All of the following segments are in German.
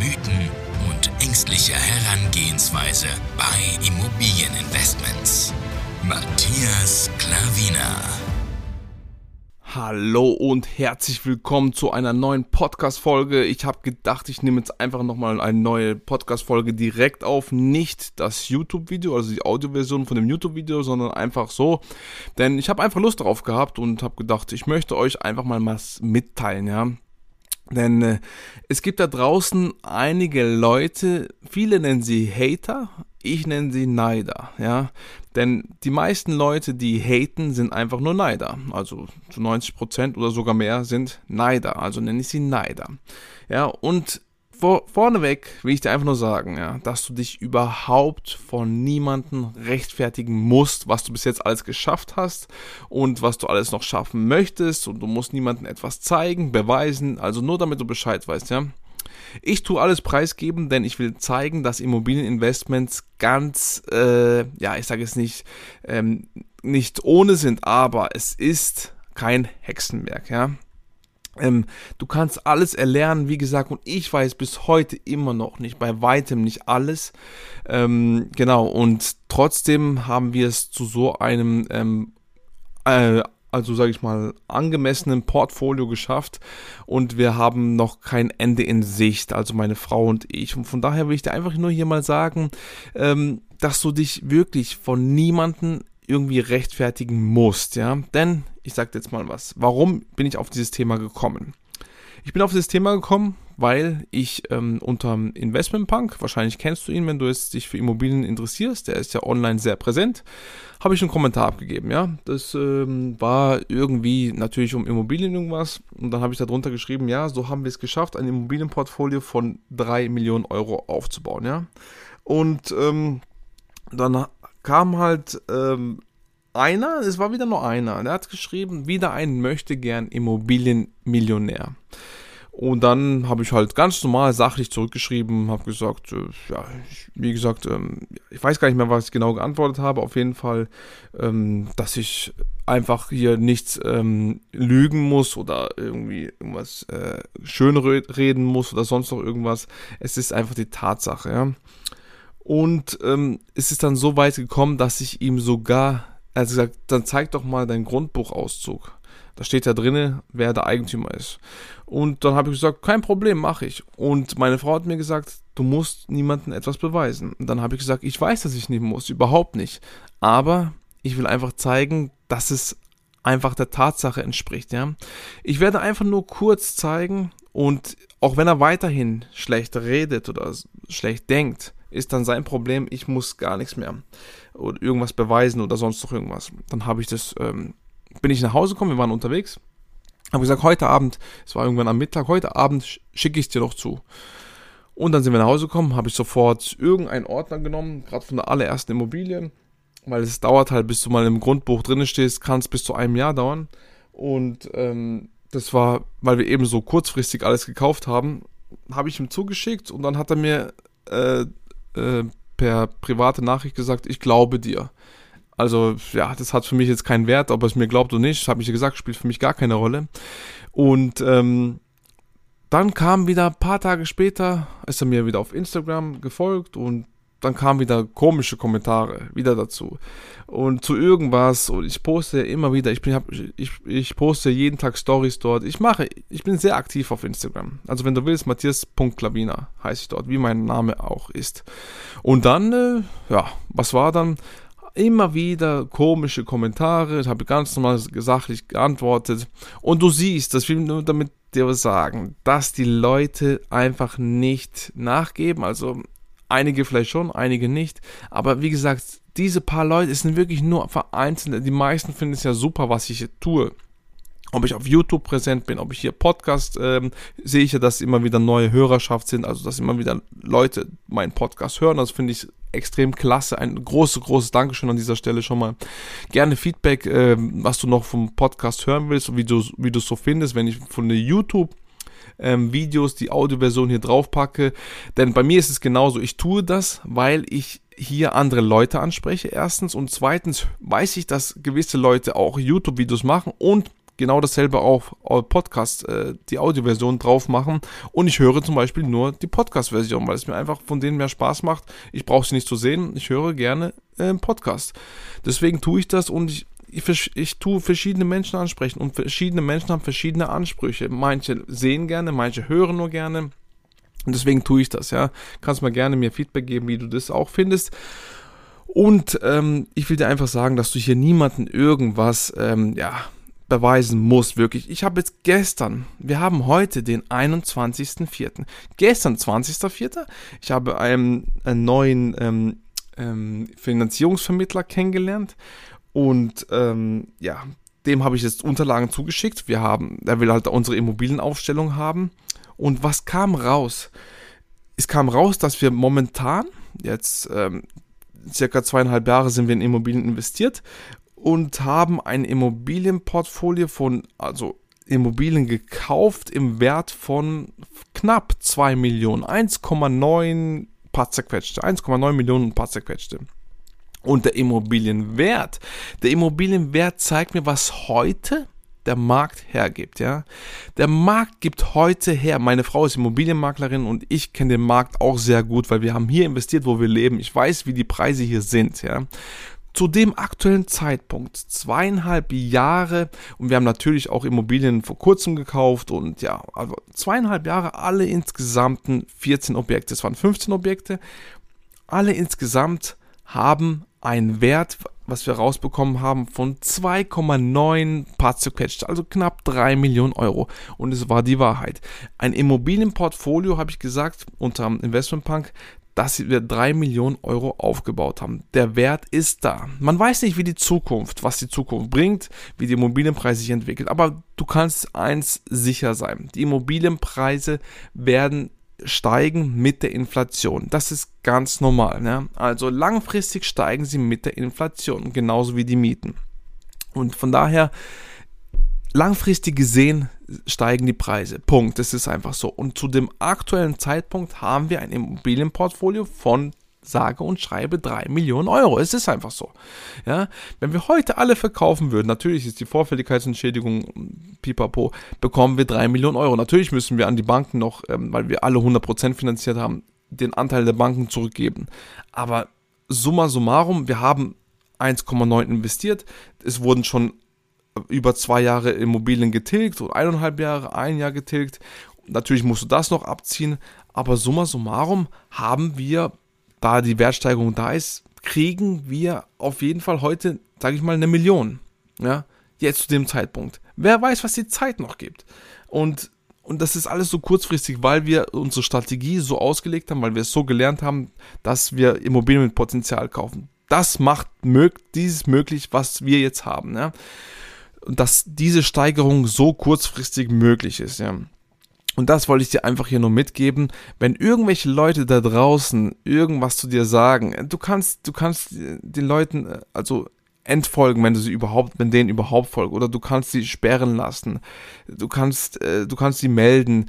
Mythen und ängstliche Herangehensweise bei Immobilieninvestments. Matthias Klavina. Hallo und herzlich willkommen zu einer neuen Podcast-Folge. Ich habe gedacht, ich nehme jetzt einfach nochmal eine neue Podcast-Folge direkt auf. Nicht das YouTube-Video, also die Audioversion von dem YouTube-Video, sondern einfach so. Denn ich habe einfach Lust darauf gehabt und habe gedacht, ich möchte euch einfach mal was mitteilen, ja. Denn äh, es gibt da draußen einige Leute, viele nennen sie Hater, ich nenne sie Neider, ja. Denn die meisten Leute, die haten, sind einfach nur Neider. Also zu 90% oder sogar mehr sind Neider. Also nenne ich sie Neider. Ja, und vor, vorneweg will ich dir einfach nur sagen, ja, dass du dich überhaupt von niemandem rechtfertigen musst, was du bis jetzt alles geschafft hast und was du alles noch schaffen möchtest und du musst niemandem etwas zeigen, beweisen, also nur damit du Bescheid weißt, ja. Ich tue alles preisgeben, denn ich will zeigen, dass Immobilieninvestments ganz, äh, ja, ich sage es nicht, ähm, nicht ohne sind, aber es ist kein Hexenwerk, ja. Ähm, du kannst alles erlernen, wie gesagt, und ich weiß bis heute immer noch nicht, bei weitem nicht alles. Ähm, genau, und trotzdem haben wir es zu so einem ähm, äh, also sage ich mal, angemessenen Portfolio geschafft und wir haben noch kein Ende in Sicht, also meine Frau und ich. Und von daher will ich dir einfach nur hier mal sagen, ähm, dass du dich wirklich von niemanden irgendwie rechtfertigen musst, ja. Denn, ich sag dir jetzt mal was, warum bin ich auf dieses Thema gekommen? Ich bin auf dieses Thema gekommen, weil ich ähm, unter Investmentpunk, wahrscheinlich kennst du ihn, wenn du jetzt dich für Immobilien interessierst, der ist ja online sehr präsent, habe ich einen Kommentar abgegeben, ja. Das ähm, war irgendwie natürlich um Immobilien irgendwas und dann habe ich darunter geschrieben, ja, so haben wir es geschafft, ein Immobilienportfolio von 3 Millionen Euro aufzubauen, ja. Und ähm, dann kam halt ähm, einer, es war wieder nur einer, der hat geschrieben, wieder ein möchte gern Immobilienmillionär. Und dann habe ich halt ganz normal sachlich zurückgeschrieben, habe gesagt, äh, ja, ich, wie gesagt, ähm, ich weiß gar nicht mehr, was ich genau geantwortet habe. Auf jeden Fall, ähm, dass ich einfach hier nichts ähm, lügen muss oder irgendwie irgendwas äh, schön reden muss oder sonst noch irgendwas. Es ist einfach die Tatsache, ja. Und ähm, es ist dann so weit gekommen, dass ich ihm sogar, also gesagt, dann zeig doch mal deinen Grundbuchauszug. Da steht ja drinne, wer der Eigentümer ist. Und dann habe ich gesagt, kein Problem, mache ich. Und meine Frau hat mir gesagt, du musst niemandem etwas beweisen. Und dann habe ich gesagt, ich weiß, dass ich nicht muss, überhaupt nicht. Aber ich will einfach zeigen, dass es einfach der Tatsache entspricht, ja. Ich werde einfach nur kurz zeigen und auch wenn er weiterhin schlecht redet oder schlecht denkt, ist dann sein Problem, ich muss gar nichts mehr oder irgendwas beweisen oder sonst noch irgendwas. Dann habe ich das ähm, bin ich nach Hause gekommen, wir waren unterwegs. Habe gesagt, heute Abend, es war irgendwann am Mittag, heute Abend schicke ich es dir doch zu. Und dann sind wir nach Hause gekommen, habe ich sofort irgendeinen Ordner genommen, gerade von der allerersten Immobilie, weil es dauert halt, bis du mal im Grundbuch drin stehst, kann es bis zu einem Jahr dauern. Und ähm, das war, weil wir eben so kurzfristig alles gekauft haben, habe ich ihm zugeschickt und dann hat er mir äh, äh, per private Nachricht gesagt, ich glaube dir. Also ja, das hat für mich jetzt keinen Wert, ob er es mir glaubt oder nicht. Habe ich ja gesagt, spielt für mich gar keine Rolle. Und ähm, dann kam wieder ein paar Tage später, ist er mir wieder auf Instagram gefolgt und dann kamen wieder komische Kommentare wieder dazu. Und zu irgendwas, und ich poste immer wieder, ich, bin, ich, ich poste jeden Tag Stories dort. Ich mache, ich bin sehr aktiv auf Instagram. Also wenn du willst, Matthias.klavina heiße ich dort, wie mein Name auch ist. Und dann, äh, ja, was war dann? immer wieder komische Kommentare, ich habe ganz normal sachlich geantwortet und du siehst, das will nur damit dir sagen, dass die Leute einfach nicht nachgeben, also einige vielleicht schon, einige nicht, aber wie gesagt, diese paar Leute, es sind wirklich nur vereinzelte, die meisten finden es ja super, was ich hier tue ob ich auf YouTube präsent bin, ob ich hier Podcast ähm, sehe ich ja, dass immer wieder neue Hörerschaft sind, also dass immer wieder Leute meinen Podcast hören. Das finde ich extrem klasse. Ein großes, großes Dankeschön an dieser Stelle schon mal. Gerne Feedback, ähm, was du noch vom Podcast hören willst und wie du wie du es so findest, wenn ich von der YouTube ähm, Videos die Audioversion hier drauf packe. Denn bei mir ist es genauso. Ich tue das, weil ich hier andere Leute anspreche, erstens. Und zweitens weiß ich, dass gewisse Leute auch YouTube-Videos machen und genau dasselbe auf Podcast, äh, die Audioversion drauf machen. Und ich höre zum Beispiel nur die Podcast-Version, weil es mir einfach von denen mehr Spaß macht. Ich brauche sie nicht zu sehen. Ich höre gerne äh, Podcast. Deswegen tue ich das und ich, ich, ich tue verschiedene Menschen ansprechen und verschiedene Menschen haben verschiedene Ansprüche. Manche sehen gerne, manche hören nur gerne. Und deswegen tue ich das, ja. Kannst mal gerne mir Feedback geben, wie du das auch findest. Und ähm, ich will dir einfach sagen, dass du hier niemanden irgendwas, ähm, ja, beweisen muss, wirklich. Ich habe jetzt gestern, wir haben heute den 21.04. Gestern, 20.04. Ich habe einen, einen neuen ähm, ähm, Finanzierungsvermittler kennengelernt und ähm, ja, dem habe ich jetzt Unterlagen zugeschickt. Wir haben, er will halt unsere Immobilienaufstellung haben. Und was kam raus? Es kam raus, dass wir momentan, jetzt ähm, circa zweieinhalb Jahre sind wir in Immobilien investiert und haben ein Immobilienportfolio von, also Immobilien gekauft im Wert von knapp 2 Millionen, 1,9 paar zerquetschte, 1,9 Millionen paar zerquetschte. Und der Immobilienwert, der Immobilienwert zeigt mir, was heute der Markt hergibt, ja. Der Markt gibt heute her. Meine Frau ist Immobilienmaklerin und ich kenne den Markt auch sehr gut, weil wir haben hier investiert, wo wir leben. Ich weiß, wie die Preise hier sind, ja zu dem aktuellen Zeitpunkt, zweieinhalb Jahre, und wir haben natürlich auch Immobilien vor kurzem gekauft und ja, also zweieinhalb Jahre, alle insgesamten 14 Objekte, es waren 15 Objekte, alle insgesamt haben einen Wert, was wir rausbekommen haben, von 2,9 Parts zerquetscht, also knapp 3 Millionen Euro. Und es war die Wahrheit. Ein Immobilienportfolio, habe ich gesagt, unter Investmentpunk, dass wir 3 Millionen Euro aufgebaut haben. Der Wert ist da. Man weiß nicht, wie die Zukunft, was die Zukunft bringt, wie die Immobilienpreise sich entwickeln, aber du kannst eins sicher sein. Die Immobilienpreise werden steigen mit der Inflation. Das ist ganz normal. Ne? Also langfristig steigen sie mit der Inflation, genauso wie die Mieten. Und von daher langfristig gesehen steigen die Preise. Punkt. Das ist einfach so. Und zu dem aktuellen Zeitpunkt haben wir ein Immobilienportfolio von sage und schreibe 3 Millionen Euro. Es ist einfach so. Ja, wenn wir heute alle verkaufen würden, natürlich ist die Vorfälligkeitsentschädigung pipapo, bekommen wir 3 Millionen Euro. Natürlich müssen wir an die Banken noch, ähm, weil wir alle 100% finanziert haben, den Anteil der Banken zurückgeben. Aber summa summarum, wir haben 1,9 investiert. Es wurden schon über zwei Jahre Immobilien getilgt oder eineinhalb Jahre, ein Jahr getilgt. Natürlich musst du das noch abziehen, aber summa summarum haben wir, da die Wertsteigerung da ist, kriegen wir auf jeden Fall heute, sage ich mal, eine Million. Ja, jetzt zu dem Zeitpunkt. Wer weiß, was die Zeit noch gibt. Und, und das ist alles so kurzfristig, weil wir unsere Strategie so ausgelegt haben, weil wir es so gelernt haben, dass wir Immobilien mit Potenzial kaufen. Das macht mög dieses möglich, was wir jetzt haben. Ja dass diese Steigerung so kurzfristig möglich ist, ja. Und das wollte ich dir einfach hier nur mitgeben. Wenn irgendwelche Leute da draußen irgendwas zu dir sagen, du kannst, du kannst den Leuten, also entfolgen, wenn du sie überhaupt, wenn denen überhaupt folgen, oder du kannst sie sperren lassen, du kannst, äh, du kannst sie melden.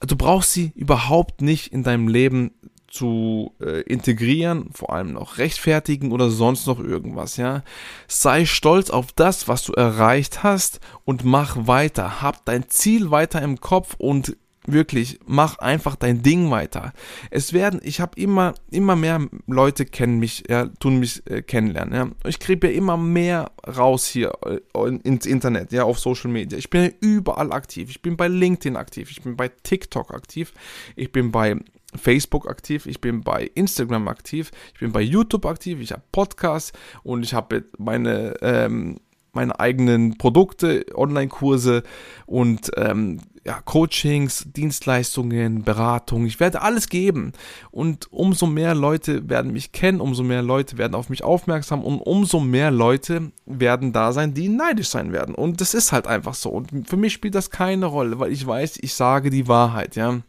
Du brauchst sie überhaupt nicht in deinem Leben zu äh, integrieren, vor allem noch rechtfertigen oder sonst noch irgendwas, ja. Sei stolz auf das, was du erreicht hast und mach weiter. Hab dein Ziel weiter im Kopf und wirklich mach einfach dein Ding weiter. Es werden, ich habe immer immer mehr Leute kennen mich, ja, tun mich äh, kennenlernen, ja. Ich kriege ja immer mehr raus hier äh, ins Internet, ja, auf Social Media. Ich bin ja überall aktiv. Ich bin bei LinkedIn aktiv, ich bin bei TikTok aktiv, ich bin bei Facebook aktiv, ich bin bei Instagram aktiv, ich bin bei YouTube aktiv, ich habe Podcasts und ich habe meine ähm, meine eigenen Produkte, Online-Kurse und ähm, ja, Coachings, Dienstleistungen, Beratung. Ich werde alles geben. Und umso mehr Leute werden mich kennen, umso mehr Leute werden auf mich aufmerksam und umso mehr Leute werden da sein, die neidisch sein werden. Und das ist halt einfach so. Und für mich spielt das keine Rolle, weil ich weiß, ich sage die Wahrheit, ja.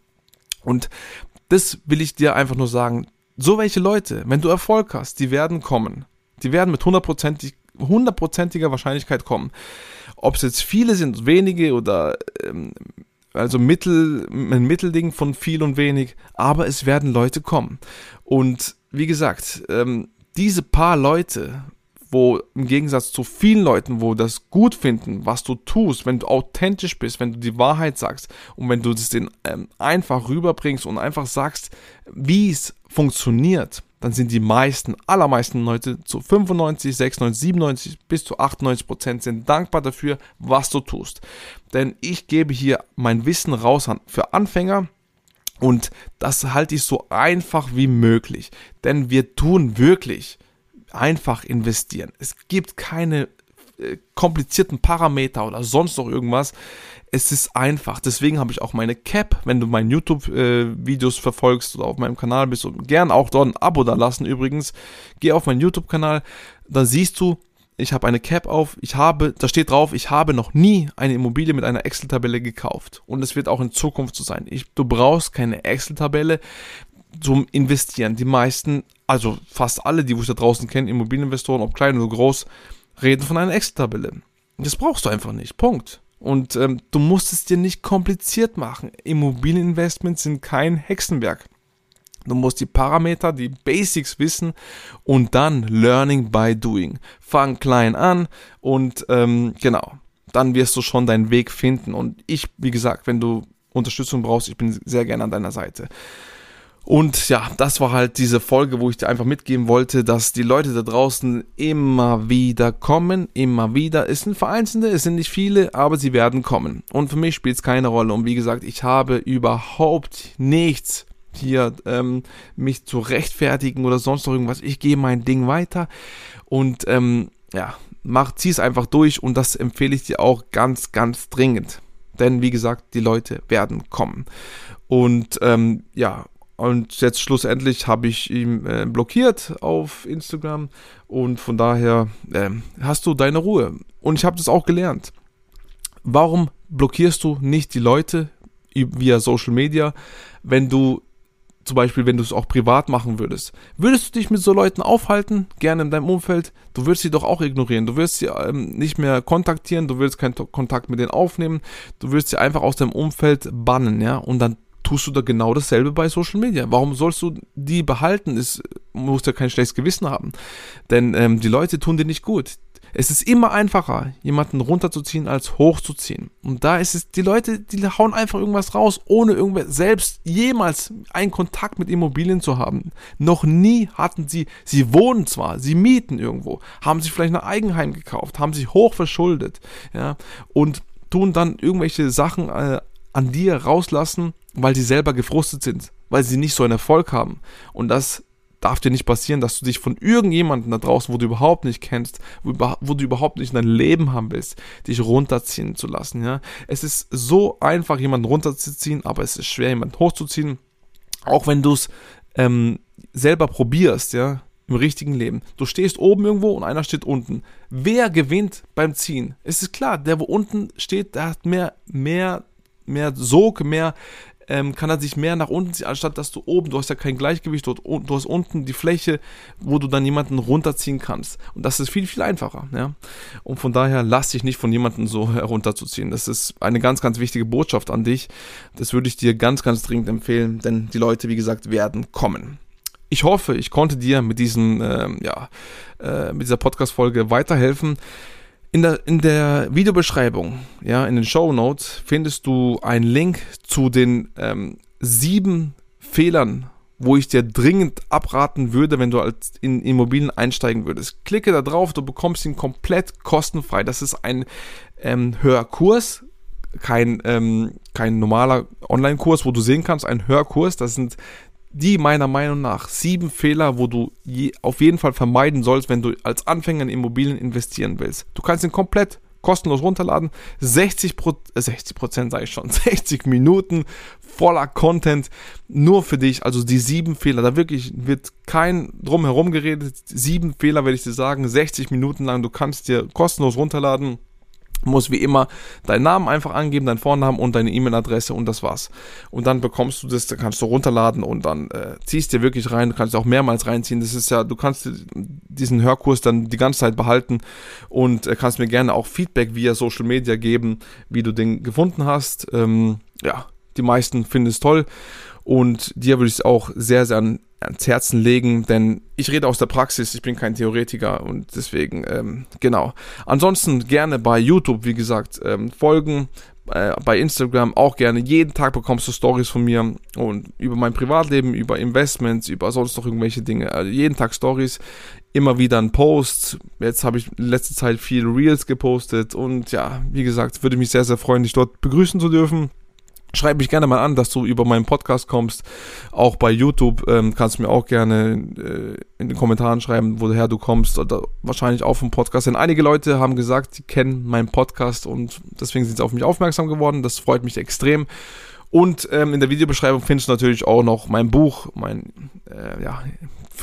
Und das will ich dir einfach nur sagen. So welche Leute, wenn du Erfolg hast, die werden kommen. Die werden mit hundertprozentig hundertprozentiger Wahrscheinlichkeit kommen. Ob es jetzt viele sind, wenige oder ähm, also Mittel, ein Mittelding von viel und wenig, aber es werden Leute kommen. Und wie gesagt, ähm, diese paar Leute, wo im Gegensatz zu vielen Leuten, wo das gut finden, was du tust, wenn du authentisch bist, wenn du die Wahrheit sagst und wenn du das denen ähm, einfach rüberbringst und einfach sagst, wie es funktioniert, dann sind die meisten, allermeisten Leute zu 95, 96, 97 bis zu 98 Prozent sind dankbar dafür, was du tust. Denn ich gebe hier mein Wissen raus für Anfänger, und das halte ich so einfach wie möglich. Denn wir tun wirklich einfach investieren. Es gibt keine komplizierten Parameter oder sonst noch irgendwas. Es ist einfach. Deswegen habe ich auch meine Cap, wenn du meine YouTube-Videos äh, verfolgst oder auf meinem Kanal bist und gern auch dort ein Abo da lassen übrigens. Geh auf meinen YouTube-Kanal, da siehst du, ich habe eine Cap auf, ich habe, da steht drauf, ich habe noch nie eine Immobilie mit einer Excel-Tabelle gekauft. Und es wird auch in Zukunft so sein. Ich, du brauchst keine Excel-Tabelle zum Investieren. Die meisten, also fast alle, die ich da draußen kenne, Immobilieninvestoren, ob klein oder groß, reden von einer Excel-Tabelle. Das brauchst du einfach nicht. Punkt. Und ähm, du musst es dir nicht kompliziert machen. Immobilieninvestments sind kein Hexenwerk. Du musst die Parameter, die Basics wissen und dann Learning by Doing. Fang klein an und ähm, genau, dann wirst du schon deinen Weg finden. Und ich, wie gesagt, wenn du Unterstützung brauchst, ich bin sehr gerne an deiner Seite. Und ja, das war halt diese Folge, wo ich dir einfach mitgeben wollte, dass die Leute da draußen immer wieder kommen, immer wieder. Es sind vereinzelte, es sind nicht viele, aber sie werden kommen. Und für mich spielt es keine Rolle. Und wie gesagt, ich habe überhaupt nichts hier ähm, mich zu rechtfertigen oder sonst noch irgendwas. Ich gehe mein Ding weiter und ähm, ja, mach, zieh es einfach durch und das empfehle ich dir auch ganz, ganz dringend. Denn wie gesagt, die Leute werden kommen. Und ähm, ja, und jetzt schlussendlich habe ich ihn äh, blockiert auf Instagram und von daher äh, hast du deine Ruhe. Und ich habe das auch gelernt. Warum blockierst du nicht die Leute via Social Media, wenn du zum Beispiel, wenn du es auch privat machen würdest. Würdest du dich mit so Leuten aufhalten, gerne in deinem Umfeld? Du würdest sie doch auch ignorieren. Du wirst sie ähm, nicht mehr kontaktieren, du willst keinen Kontakt mit denen aufnehmen, du wirst sie einfach aus deinem Umfeld bannen, ja? Und dann tust du da genau dasselbe bei Social Media. Warum sollst du die behalten? Es musst ja kein schlechtes Gewissen haben. Denn ähm, die Leute tun dir nicht gut. Es ist immer einfacher, jemanden runterzuziehen, als hochzuziehen. Und da ist es, die Leute, die hauen einfach irgendwas raus, ohne irgendwer selbst jemals einen Kontakt mit Immobilien zu haben. Noch nie hatten sie, sie wohnen zwar, sie mieten irgendwo, haben sich vielleicht ein Eigenheim gekauft, haben sich hoch verschuldet, ja, und tun dann irgendwelche Sachen äh, an dir rauslassen, weil sie selber gefrustet sind, weil sie nicht so einen Erfolg haben. Und das darf dir nicht passieren, dass du dich von irgendjemandem da draußen, wo du überhaupt nicht kennst, wo, du überhaupt nicht in dein Leben haben willst, dich runterziehen zu lassen. Ja? Es ist so einfach, jemanden runterzuziehen, aber es ist schwer, jemanden hochzuziehen. Auch wenn du es ähm, selber probierst, ja, im richtigen Leben. Du stehst oben irgendwo und einer steht unten. Wer gewinnt beim Ziehen? Es ist klar, der, wo unten steht, der hat mehr, mehr mehr Sog, mehr ähm, kann er sich mehr nach unten ziehen, anstatt dass du oben, du hast ja kein Gleichgewicht dort, du hast unten die Fläche, wo du dann jemanden runterziehen kannst. Und das ist viel, viel einfacher. Ja? Und von daher lass dich nicht von jemandem so herunterzuziehen. Das ist eine ganz, ganz wichtige Botschaft an dich. Das würde ich dir ganz, ganz dringend empfehlen, denn die Leute, wie gesagt, werden kommen. Ich hoffe, ich konnte dir mit diesem, ähm, ja, äh, mit dieser Podcast-Folge weiterhelfen. In der, in der Videobeschreibung, ja, in den Show Notes, findest du einen Link zu den ähm, sieben Fehlern, wo ich dir dringend abraten würde, wenn du als in Immobilien einsteigen würdest. Klicke da drauf, du bekommst ihn komplett kostenfrei. Das ist ein ähm, Hörkurs, kein, ähm, kein normaler Online-Kurs, wo du sehen kannst, ein Hörkurs. Das sind die meiner Meinung nach sieben Fehler, wo du je, auf jeden Fall vermeiden sollst, wenn du als Anfänger in Immobilien investieren willst. Du kannst ihn komplett kostenlos runterladen. 60 Prozent, 60 Prozent sage ich schon, 60 Minuten voller Content nur für dich. Also die sieben Fehler, da wirklich wird kein drumherum geredet. Sieben Fehler werde ich dir sagen, 60 Minuten lang. Du kannst dir kostenlos runterladen musst wie immer deinen Namen einfach angeben, deinen Vornamen und deine E-Mail-Adresse und das war's. Und dann bekommst du das, dann kannst du runterladen und dann äh, ziehst dir wirklich rein, du kannst auch mehrmals reinziehen. Das ist ja, du kannst diesen Hörkurs dann die ganze Zeit behalten und äh, kannst mir gerne auch Feedback via Social Media geben, wie du den gefunden hast. Ähm, ja, die meisten finden es toll und dir würde ich es auch sehr, sehr an, ans Herzen legen, denn ich rede aus der Praxis, ich bin kein Theoretiker und deswegen, ähm, genau. Ansonsten gerne bei YouTube, wie gesagt, ähm, folgen, äh, bei Instagram auch gerne. Jeden Tag bekommst du Stories von mir und über mein Privatleben, über Investments, über sonst noch irgendwelche Dinge. Also jeden Tag Stories, immer wieder ein Post. Jetzt habe ich in letzter Zeit viel Reels gepostet und ja, wie gesagt, würde mich sehr, sehr freuen, dich dort begrüßen zu dürfen. Schreib mich gerne mal an, dass du über meinen Podcast kommst. Auch bei YouTube ähm, kannst du mir auch gerne äh, in den Kommentaren schreiben, woher du kommst oder wahrscheinlich auch vom Podcast. Denn einige Leute haben gesagt, sie kennen meinen Podcast und deswegen sind sie auf mich aufmerksam geworden. Das freut mich extrem. Und ähm, in der Videobeschreibung findest du natürlich auch noch mein Buch, mein äh, ja,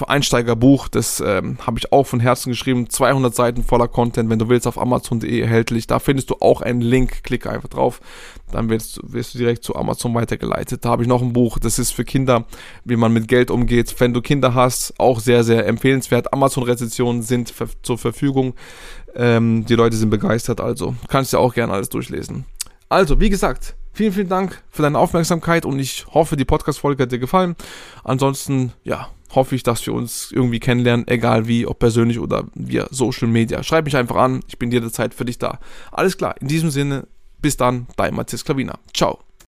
Einsteigerbuch. Das ähm, habe ich auch von Herzen geschrieben. 200 Seiten voller Content. Wenn du willst, auf Amazon.de erhältlich. Da findest du auch einen Link. Klicke einfach drauf. Dann wirst, wirst du direkt zu Amazon weitergeleitet. Da habe ich noch ein Buch. Das ist für Kinder, wie man mit Geld umgeht. Wenn du Kinder hast, auch sehr, sehr empfehlenswert. Amazon-Rezensionen sind zur Verfügung. Ähm, die Leute sind begeistert. Also kannst du auch gerne alles durchlesen. Also, wie gesagt, vielen, vielen Dank für deine Aufmerksamkeit und ich hoffe, die Podcast-Folge hat dir gefallen. Ansonsten, ja, hoffe ich, dass wir uns irgendwie kennenlernen, egal wie, ob persönlich oder via Social Media. Schreib mich einfach an, ich bin jederzeit für dich da. Alles klar, in diesem Sinne, bis dann, dein Matthias Klavina. Ciao.